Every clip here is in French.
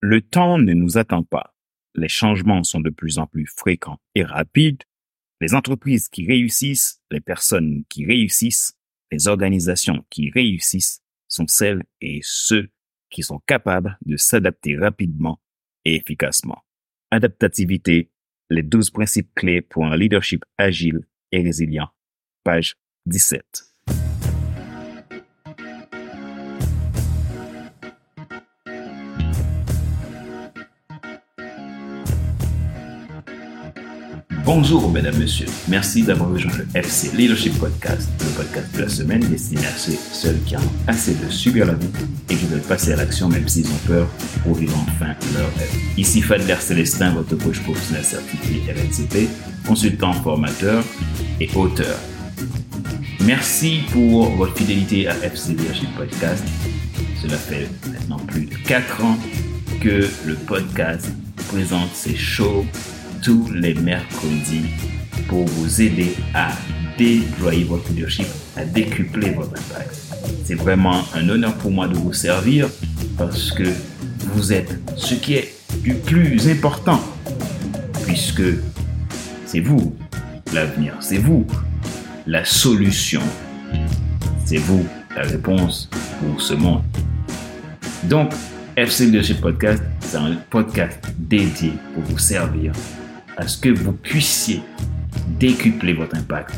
Le temps ne nous attend pas. Les changements sont de plus en plus fréquents et rapides. Les entreprises qui réussissent, les personnes qui réussissent, les organisations qui réussissent sont celles et ceux qui sont capables de s'adapter rapidement et efficacement. Adaptativité, les 12 principes clés pour un leadership agile et résilient. Page 17. Bonjour, mesdames, messieurs. Merci d'avoir rejoint le FC Leadership Podcast, le podcast de la semaine destiné à ceux seuls qui ont assez de subir la vie et qui veulent passer à l'action même s'ils ont peur pour vivre enfin leur rêve. Ici Fadler Célestin, votre coach professionnel certifié RNCP, consultant formateur et auteur. Merci pour votre fidélité à FC Leadership Podcast. Cela fait maintenant plus de 4 ans que le podcast présente ses shows tous les mercredis pour vous aider à déployer votre leadership, à décupler votre impact. C'est vraiment un honneur pour moi de vous servir parce que vous êtes ce qui est du plus important puisque c'est vous l'avenir, c'est vous la solution, c'est vous la réponse pour ce monde. Donc, FC Leadership Podcast, c'est un podcast dédié pour vous servir à ce que vous puissiez décupler votre impact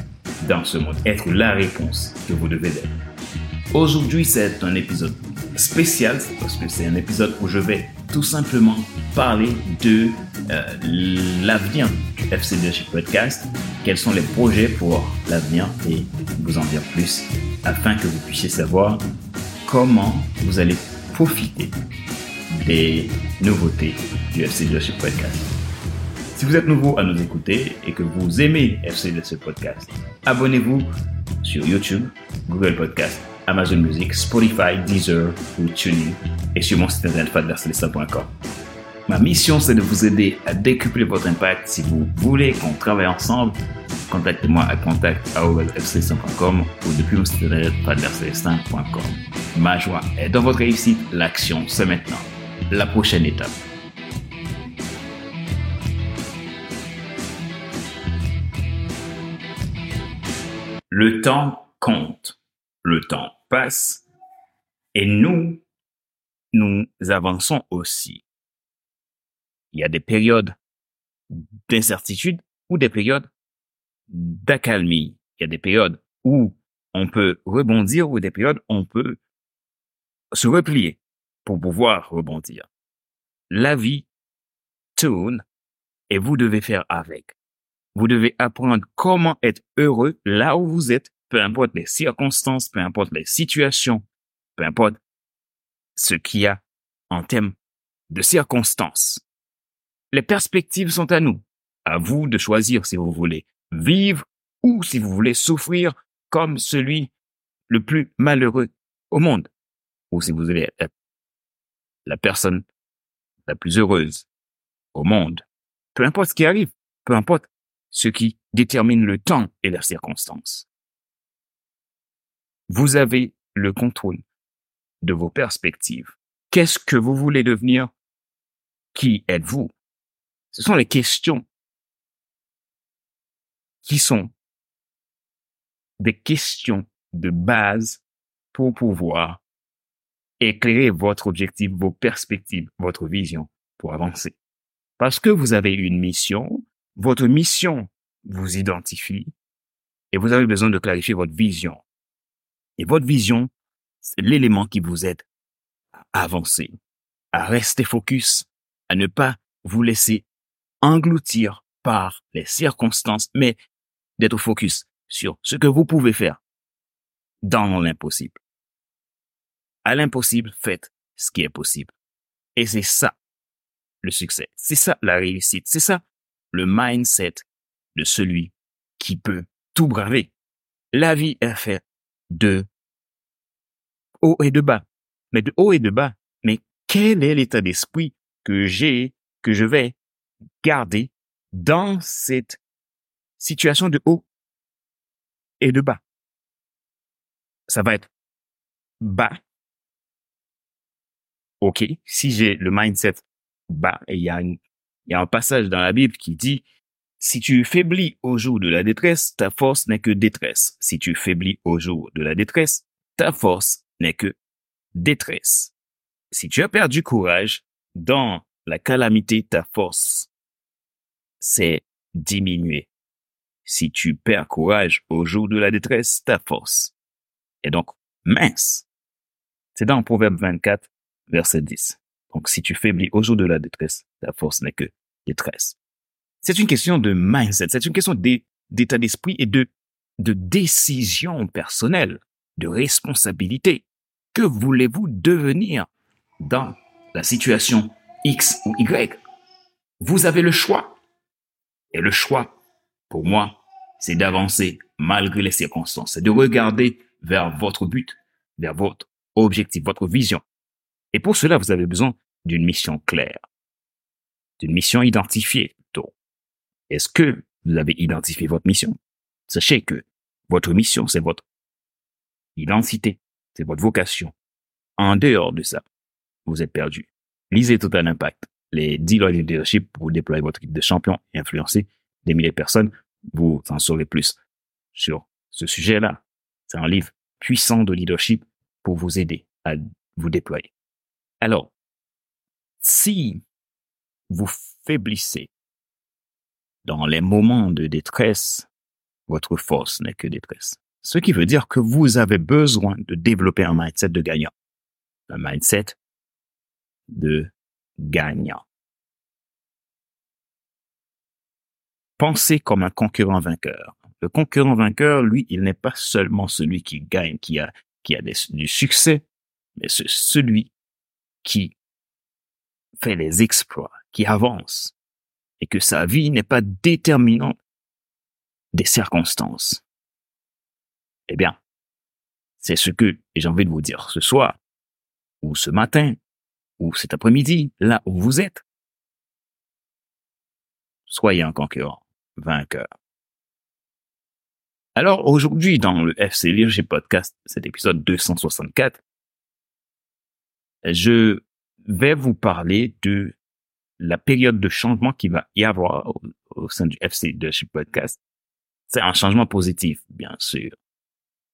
dans ce monde, être la réponse que vous devez être. Aujourd'hui, c'est un épisode spécial parce que c'est un épisode où je vais tout simplement parler de euh, l'avenir du FC Leadership Podcast, quels sont les projets pour l'avenir et vous en dire plus afin que vous puissiez savoir comment vous allez profiter des nouveautés du FC Leadership Podcast. Si vous êtes nouveau à nous écouter et que vous aimez FC de ce podcast, abonnez-vous sur YouTube, Google Podcast, Amazon Music, Spotify, Deezer ou TuneIn et sur mon site internet fadlercelesta.com. Ma mission, c'est de vous aider à décupler votre impact. Si vous voulez qu'on travaille ensemble, contactez-moi à contact.fc100.com ou depuis mon site internet fadlercelestin.com. Ma joie est dans votre réussite. L'action, c'est maintenant. La prochaine étape. Le temps compte, le temps passe, et nous, nous avançons aussi. Il y a des périodes d'incertitude ou des périodes d'accalmie. Il y a des périodes où on peut rebondir ou des périodes où on peut se replier pour pouvoir rebondir. La vie tourne et vous devez faire avec. Vous devez apprendre comment être heureux là où vous êtes, peu importe les circonstances, peu importe les situations, peu importe ce qu'il y a en termes de circonstances. Les perspectives sont à nous. À vous de choisir si vous voulez vivre ou si vous voulez souffrir comme celui le plus malheureux au monde. Ou si vous voulez être la personne la plus heureuse au monde. Peu importe ce qui arrive, peu importe ce qui détermine le temps et les circonstances. Vous avez le contrôle de vos perspectives. Qu'est-ce que vous voulez devenir? Qui êtes-vous? Ce sont les questions qui sont des questions de base pour pouvoir éclairer votre objectif, vos perspectives, votre vision pour avancer. Parce que vous avez une mission, votre mission vous identifie et vous avez besoin de clarifier votre vision. Et votre vision, c'est l'élément qui vous aide à avancer, à rester focus, à ne pas vous laisser engloutir par les circonstances, mais d'être focus sur ce que vous pouvez faire dans l'impossible. À l'impossible, faites ce qui est possible. Et c'est ça le succès. C'est ça la réussite. C'est ça le mindset de celui qui peut tout braver. La vie est faite de haut et de bas. Mais de haut et de bas. Mais quel est l'état d'esprit que j'ai, que je vais garder dans cette situation de haut et de bas? Ça va être bas. OK. Si j'ai le mindset bas. Et il y a, il y a un passage dans la Bible qui dit, si tu faiblis au jour de la détresse, ta force n'est que détresse. Si tu faiblis au jour de la détresse, ta force n'est que détresse. Si tu as perdu courage dans la calamité, ta force s'est diminuée. Si tu perds courage au jour de la détresse, ta force est donc mince. C'est dans Proverbe 24, verset 10. Donc, si tu faiblis au jour de la détresse, ta force n'est que détresse. C'est une question de mindset, c'est une question d'état d'esprit et de, de décision personnelle, de responsabilité. Que voulez-vous devenir dans la situation X ou Y? Vous avez le choix. Et le choix, pour moi, c'est d'avancer malgré les circonstances, c'est de regarder vers votre but, vers votre objectif, votre vision. Et pour cela, vous avez besoin d'une mission claire, d'une mission identifiée. Est-ce que vous avez identifié votre mission? Sachez que votre mission, c'est votre identité, c'est votre vocation. En dehors de ça, vous êtes perdu. Lisez Total Impact, les 10 lois de leadership pour déployer votre équipe de champions et influencer des milliers de personnes. Vous en saurez plus sur ce sujet-là. C'est un livre puissant de leadership pour vous aider à vous déployer. Alors, si vous faiblissez dans les moments de détresse, votre force n'est que détresse. Ce qui veut dire que vous avez besoin de développer un mindset de gagnant. Un mindset de gagnant. Pensez comme un concurrent vainqueur. Le concurrent vainqueur, lui, il n'est pas seulement celui qui gagne, qui a, qui a du succès, mais c'est celui qui fait les exploits, qui avance, et que sa vie n'est pas déterminante des circonstances. Eh bien, c'est ce que j'ai envie de vous dire ce soir, ou ce matin, ou cet après-midi, là où vous êtes. Soyez un concurrent, vainqueur. Alors aujourd'hui, dans le FC Leadership Podcast, cet épisode 264, je vais vous parler de la période de changement qui va y avoir au, sein du FC Leadership Podcast. C'est un changement positif, bien sûr.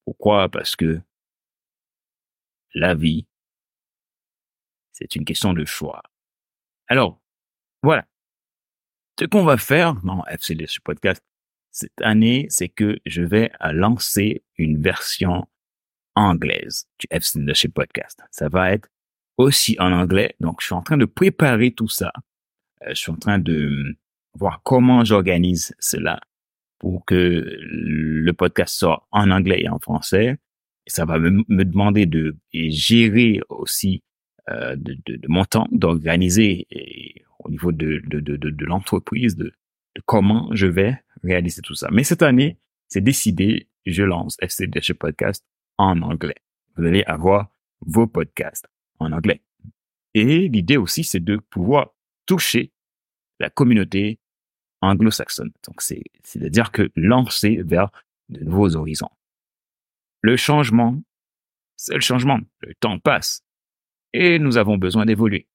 Pourquoi? Parce que la vie, c'est une question de choix. Alors, voilà. Ce qu'on va faire dans FC Leadership Podcast cette année, c'est que je vais lancer une version anglaise du FC Leadership Podcast. Ça va être aussi en anglais. Donc, je suis en train de préparer tout ça. Euh, je suis en train de hum, voir comment j'organise cela pour que le podcast soit en anglais et en français. Ça va me, demander de gérer aussi euh, de, mon temps, d'organiser au niveau de, de, l'entreprise, de, comment je vais réaliser tout ça. Mais cette année, c'est décidé, je lance FCDH Podcast en anglais. Vous allez avoir vos podcasts en anglais. Et l'idée aussi, c'est de pouvoir toucher la communauté anglo-saxonne. Donc, c'est, c'est-à-dire que lancer vers de nouveaux horizons. Le changement, c'est le changement. Le temps passe. Et nous avons besoin d'évoluer.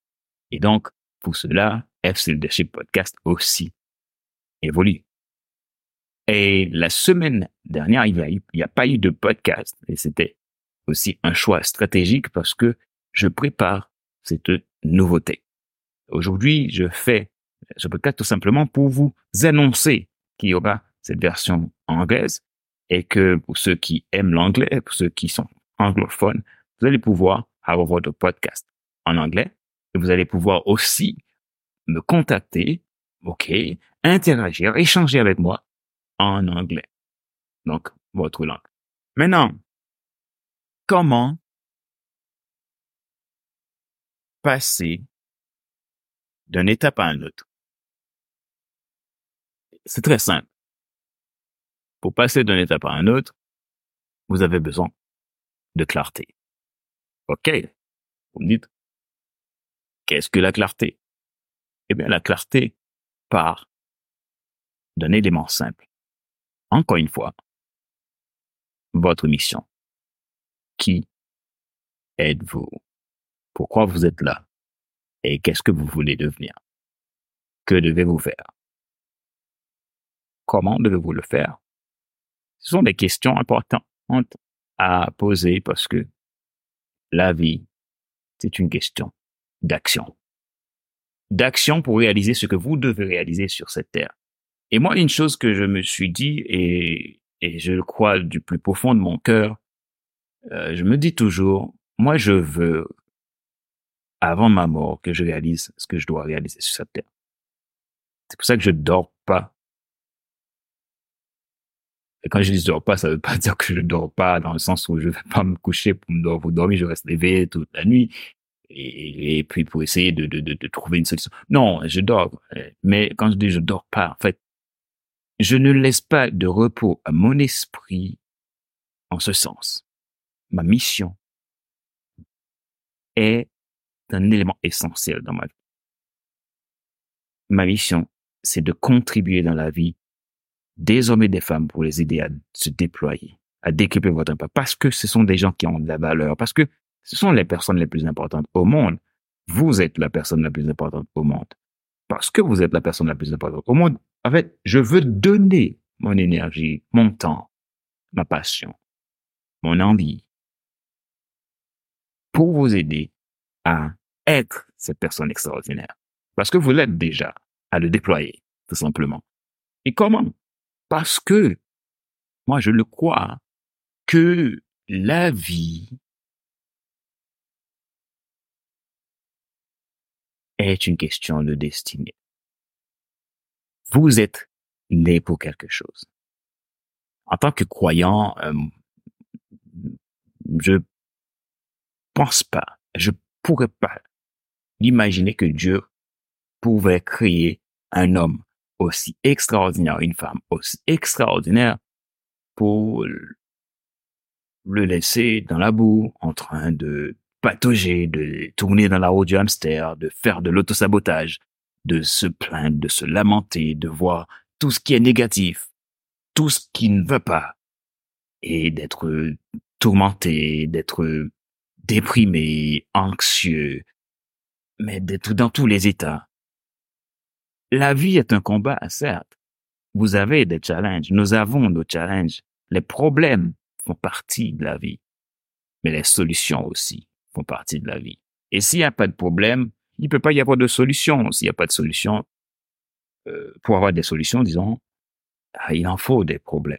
Et donc, pour cela, FC Podcast aussi évolue. Et la semaine dernière, il n'y a, pas eu de podcast. Et c'était aussi un choix stratégique parce que je prépare cette nouveauté. Aujourd'hui, je fais ce podcast tout simplement pour vous annoncer qu'il y aura cette version anglaise et que pour ceux qui aiment l'anglais, pour ceux qui sont anglophones, vous allez pouvoir avoir votre podcast en anglais et vous allez pouvoir aussi me contacter, ok, interagir, échanger avec moi en anglais. Donc, votre langue. Maintenant, comment passer d'une étape à une autre. C'est très simple. Pour passer d'une étape à une autre, vous avez besoin de clarté. OK. Vous me dites, qu'est-ce que la clarté? Eh bien, la clarté part d'un élément simple. Encore une fois, votre mission. Qui êtes-vous? Pourquoi vous êtes là? Et qu'est-ce que vous voulez devenir? Que devez-vous faire? Comment devez-vous le faire? Ce sont des questions importantes à poser parce que la vie, c'est une question d'action. D'action pour réaliser ce que vous devez réaliser sur cette terre. Et moi, une chose que je me suis dit, et, je le crois du plus profond de mon cœur, euh, je me dis toujours, moi je veux, avant ma mort, que je réalise ce que je dois réaliser sur cette terre. C'est pour ça que je dors pas. Et quand je dis dors pas, ça veut pas dire que je dors pas dans le sens où je vais pas me coucher pour me dormir, pour dormir je reste éveillé toute la nuit. Et, puis pour essayer de, de, trouver une solution. Non, je dors. Mais quand je dis je dors pas, en fait, je ne laisse pas de repos à mon esprit en ce sens. Ma mission est un élément essentiel dans ma vie. Ma mission, c'est de contribuer dans la vie des hommes et des femmes pour les aider à se déployer, à décupler votre impact, parce que ce sont des gens qui ont de la valeur, parce que ce sont les personnes les plus importantes au monde. Vous êtes la personne la plus importante au monde. Parce que vous êtes la personne la plus importante au monde, en fait, je veux donner mon énergie, mon temps, ma passion, mon envie pour vous aider à être cette personne extraordinaire. Parce que vous l'êtes déjà, à le déployer, tout simplement. Et comment? Parce que, moi je le crois, que la vie est une question de destinée. Vous êtes né pour quelque chose. En tant que croyant, euh, je pense pas, je pourrais pas imaginer que Dieu pouvait créer un homme aussi extraordinaire, une femme aussi extraordinaire pour le laisser dans la boue en train de patauger, de tourner dans la roue du hamster, de faire de l'autosabotage, de se plaindre, de se lamenter, de voir tout ce qui est négatif, tout ce qui ne va pas, et d'être tourmenté, d'être déprimé, anxieux, mais dans tous les états. La vie est un combat, certes. Vous avez des challenges. Nous avons nos challenges. Les problèmes font partie de la vie. Mais les solutions aussi font partie de la vie. Et s'il n'y a pas de problème, il peut pas y avoir de solution. S'il n'y a pas de solution, euh, pour avoir des solutions, disons, ah, il en faut des problèmes.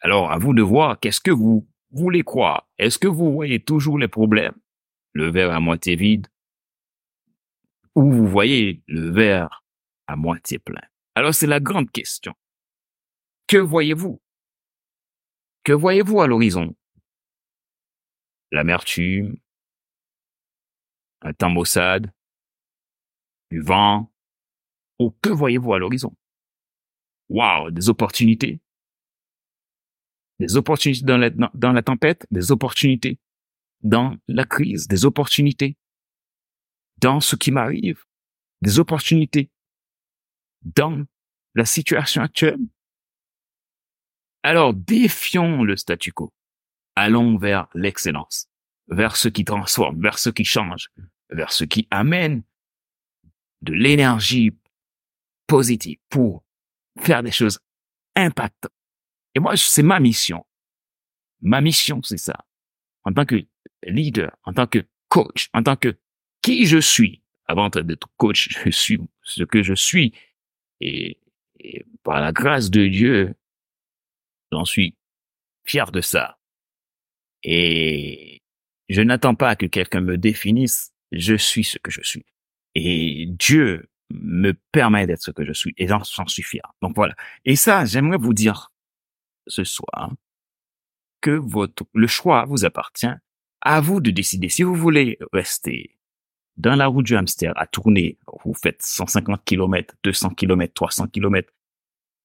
Alors, à vous de voir, qu'est-ce que vous voulez croire Est-ce que vous voyez toujours les problèmes? Le verre à moitié vide. Ou vous voyez le verre à moitié plein? Alors, c'est la grande question. Que voyez-vous? Que voyez-vous à l'horizon? L'amertume, un temps maussade, du vent, ou que voyez-vous à l'horizon? Waouh, des opportunités? Des opportunités dans la, dans la tempête, des opportunités dans la crise, des opportunités dans ce qui m'arrive, des opportunités dans la situation actuelle. Alors défions le statu quo. Allons vers l'excellence vers ce qui transforme, vers ce qui change, vers ce qui amène de l'énergie positive pour faire des choses impactantes. Et moi, c'est ma mission. Ma mission, c'est ça. En tant que leader, en tant que coach, en tant que qui je suis. Avant d'être coach, je suis ce que je suis. Et, par la grâce de Dieu, j'en suis fier de ça. Et je n'attends pas que quelqu'un me définisse. Je suis ce que je suis. Et Dieu me permet d'être ce que je suis. Et j'en suis fier. Donc voilà. Et ça, j'aimerais vous dire ce soir que votre, le choix vous appartient. À vous de décider. Si vous voulez rester dans la route du hamster à tourner, vous faites 150 km, 200 km, 300 km,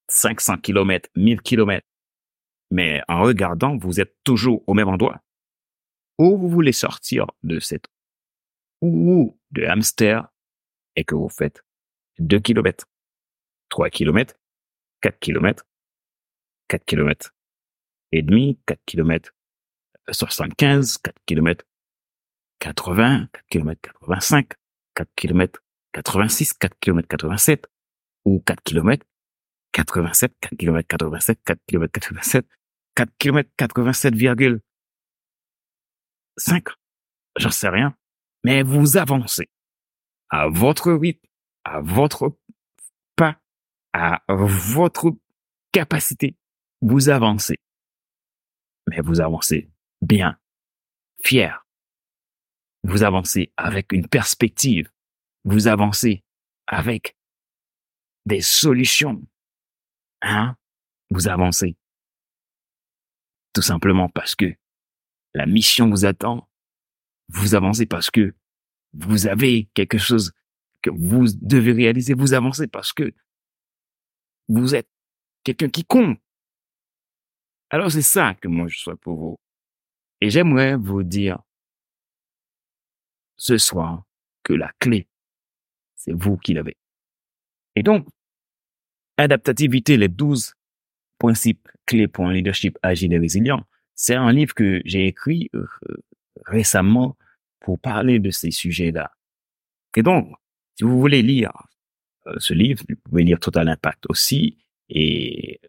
500 km, 1000 km. Mais en regardant, vous êtes toujours au même endroit où vous voulez sortir de cette ou de hamster et que vous faites 2 km, 3 km, 4 km, 4 km et demi, 4 km 75, 4 km 80, 4 km 85, 4 km 86, 4 km 87, ou 4 km 87, 4 km 87, 4 km 87, 4 km 87,5. J'en sais rien. Mais vous avancez à votre rythme, à votre pas, à votre capacité. Vous avancez. Mais vous avancez bien, fier. Vous avancez avec une perspective. Vous avancez avec des solutions. Hein? Vous avancez. Tout simplement parce que la mission vous attend. Vous avancez parce que vous avez quelque chose que vous devez réaliser. Vous avancez parce que vous êtes quelqu'un qui compte. Alors c'est ça que moi je souhaite pour vous. Et j'aimerais vous dire ce soir que la clé, c'est vous qui l'avez. Et donc, adaptativité, les 12 principes clés pour un leadership agile et résilient, c'est un livre que j'ai écrit euh, récemment pour parler de ces sujets-là. Et donc, si vous voulez lire euh, ce livre, vous pouvez lire Total Impact aussi et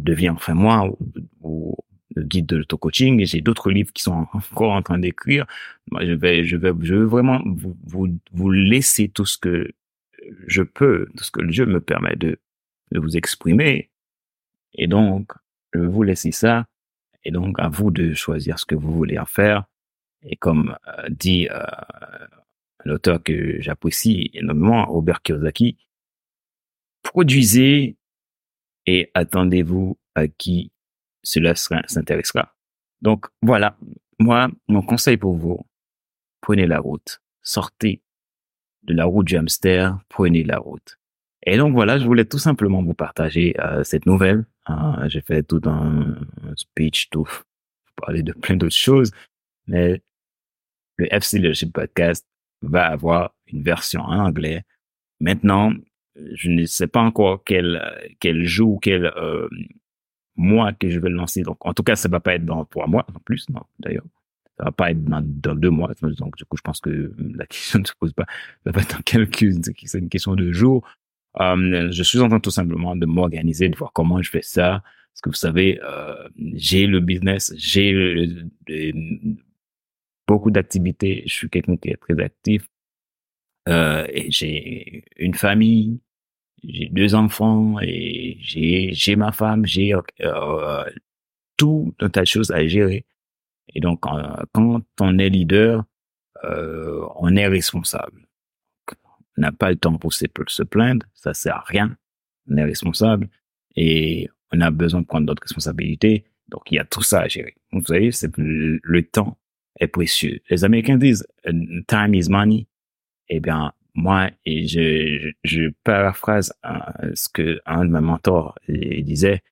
devient enfin moi ou, le guide de l'auto-coaching et j'ai d'autres livres qui sont encore en train d'écrire. Je vais, je vais, je veux vraiment vous, vous, vous laisser tout ce que je peux, tout ce que Dieu me permet de, de vous exprimer. Et donc, je vais vous laisser ça. Et donc, à vous de choisir ce que vous voulez en faire. Et comme euh, dit euh, un auteur que j'apprécie énormément, Robert Kiyosaki, produisez et attendez-vous à qui cela s'intéressera. Donc voilà, moi, mon conseil pour vous, prenez la route, sortez de la route du hamster, prenez la route. Et donc voilà, je voulais tout simplement vous partager euh, cette nouvelle. Hein. J'ai fait tout un, speech, tout, parler de plein d'autres choses, mais le FC Leadership Podcast va avoir une version en anglais. Maintenant, je ne sais pas encore quel quel jour, quel euh, mois que je vais le lancer. Donc, en tout cas, ça va pas être dans trois mois, en plus, non, d'ailleurs. Ça va pas être dans, deux mois. Donc, du coup, je pense que la question ne se pose pas. Ça va être dans quelques, c'est une question de jours. Euh, je suis en train tout simplement de m'organiser, de voir comment je fais ça. Parce que vous savez, euh, j'ai le business, j'ai beaucoup d'activités. Je suis quelqu'un qui est très actif. Et j'ai une famille, j'ai deux enfants et j'ai j'ai ma femme, j'ai euh, tout un tas de choses à gérer. Et donc quand on est leader, euh, on est responsable. On n'a pas le temps pour se, se plaindre, ça sert à rien. On est responsable et on a besoin de prendre d'autres responsabilités. Donc il y a tout ça à gérer. vous savez, c'est le temps est précieux. Les Américains disent time is money eh bien, moi, et je, je, paraphrase euh, ce que un de mes mentors disait,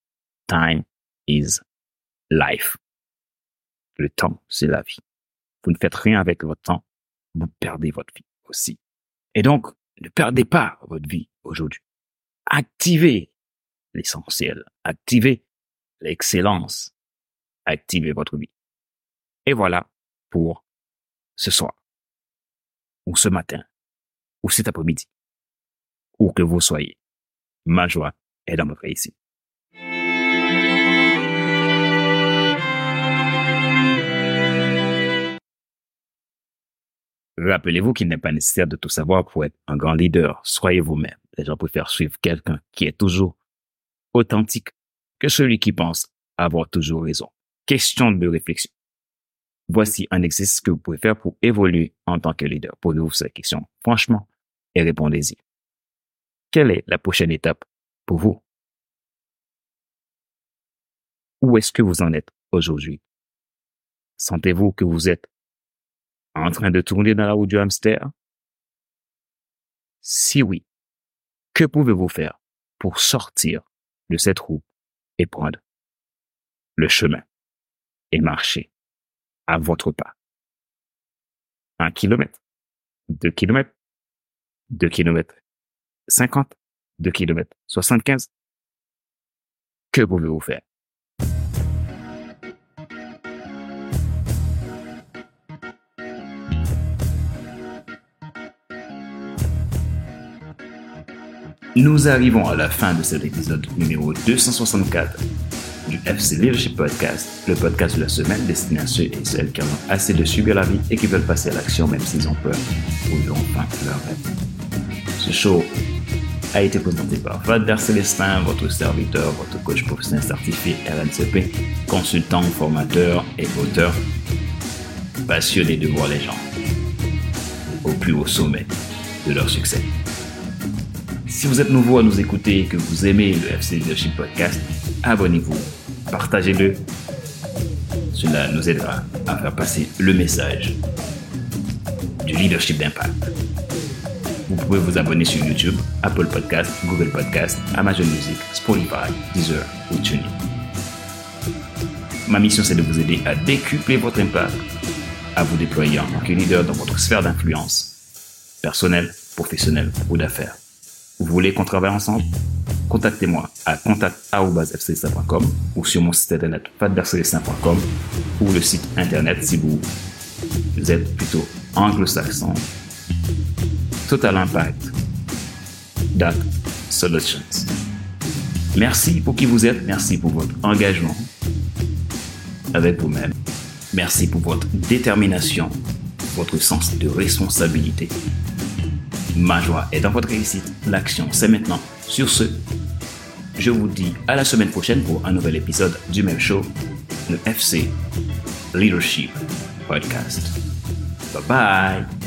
time is life. Le temps, c'est la vie. Vous ne faites rien avec votre temps, vous perdez votre vie aussi. Et donc, ne perdez pas votre vie aujourd'hui. Activez l'essentiel, activez l'excellence, activez votre vie. Et voilà pour ce soir ou ce matin, ou cet après-midi, où que vous soyez. Ma joie est dans votre ici. Rappelez-vous qu'il n'est pas nécessaire de tout savoir pour être un grand leader. Soyez vous-même. Les gens préfèrent suivre quelqu'un qui est toujours authentique que celui qui pense avoir toujours raison. Question de réflexion. Voici un exercice que vous pouvez faire pour évoluer en tant que leader. Posez-vous cette question franchement et répondez-y. Quelle est la prochaine étape pour vous? Où est-ce que vous en êtes aujourd'hui? Sentez-vous que vous êtes en train de tourner dans la roue du hamster? Si oui, que pouvez-vous faire pour sortir de cette roue et prendre le chemin et marcher? À votre pas. Un kilomètre, deux kilomètres, deux kilomètres, cinquante, deux kilomètres, soixante-quinze. Que pouvez-vous faire? Nous arrivons à la fin de cet épisode numéro 264 du FC Leadership Podcast, le podcast de la semaine destiné à ceux et celles qui en ont assez de subir la vie et qui veulent passer à l'action même s'ils ont peur ou veulent enfin leur rêve. Ce show a été présenté par Vader Célestin, votre serviteur, votre coach professionnel certifié RNCP, consultant, formateur et auteur, passionné de voir les gens au plus haut sommet de leur succès. Si vous êtes nouveau à nous écouter et que vous aimez le FC Leadership Podcast, abonnez-vous, partagez-le. Cela nous aidera à faire passer le message du leadership d'impact. Vous pouvez vous abonner sur YouTube, Apple Podcast, Google Podcast, Amazon Music, Spotify, Deezer ou TuneIn. Ma mission, c'est de vous aider à décupler votre impact, à vous déployer en tant que leader dans votre sphère d'influence, personnelle, professionnelle ou d'affaires. Vous voulez qu'on travaille ensemble? Contactez-moi à contact.fc.com ou sur mon site internet fatbercelistin.com ou le site internet si vous êtes plutôt anglo-saxon. Total Impact. That Solutions. Merci pour qui vous êtes, merci pour votre engagement avec vous-même. Merci pour votre détermination, votre sens de responsabilité Ma joie est dans votre réussite. L'action, c'est maintenant. Sur ce, je vous dis à la semaine prochaine pour un nouvel épisode du même show, le FC Leadership Podcast. Bye bye.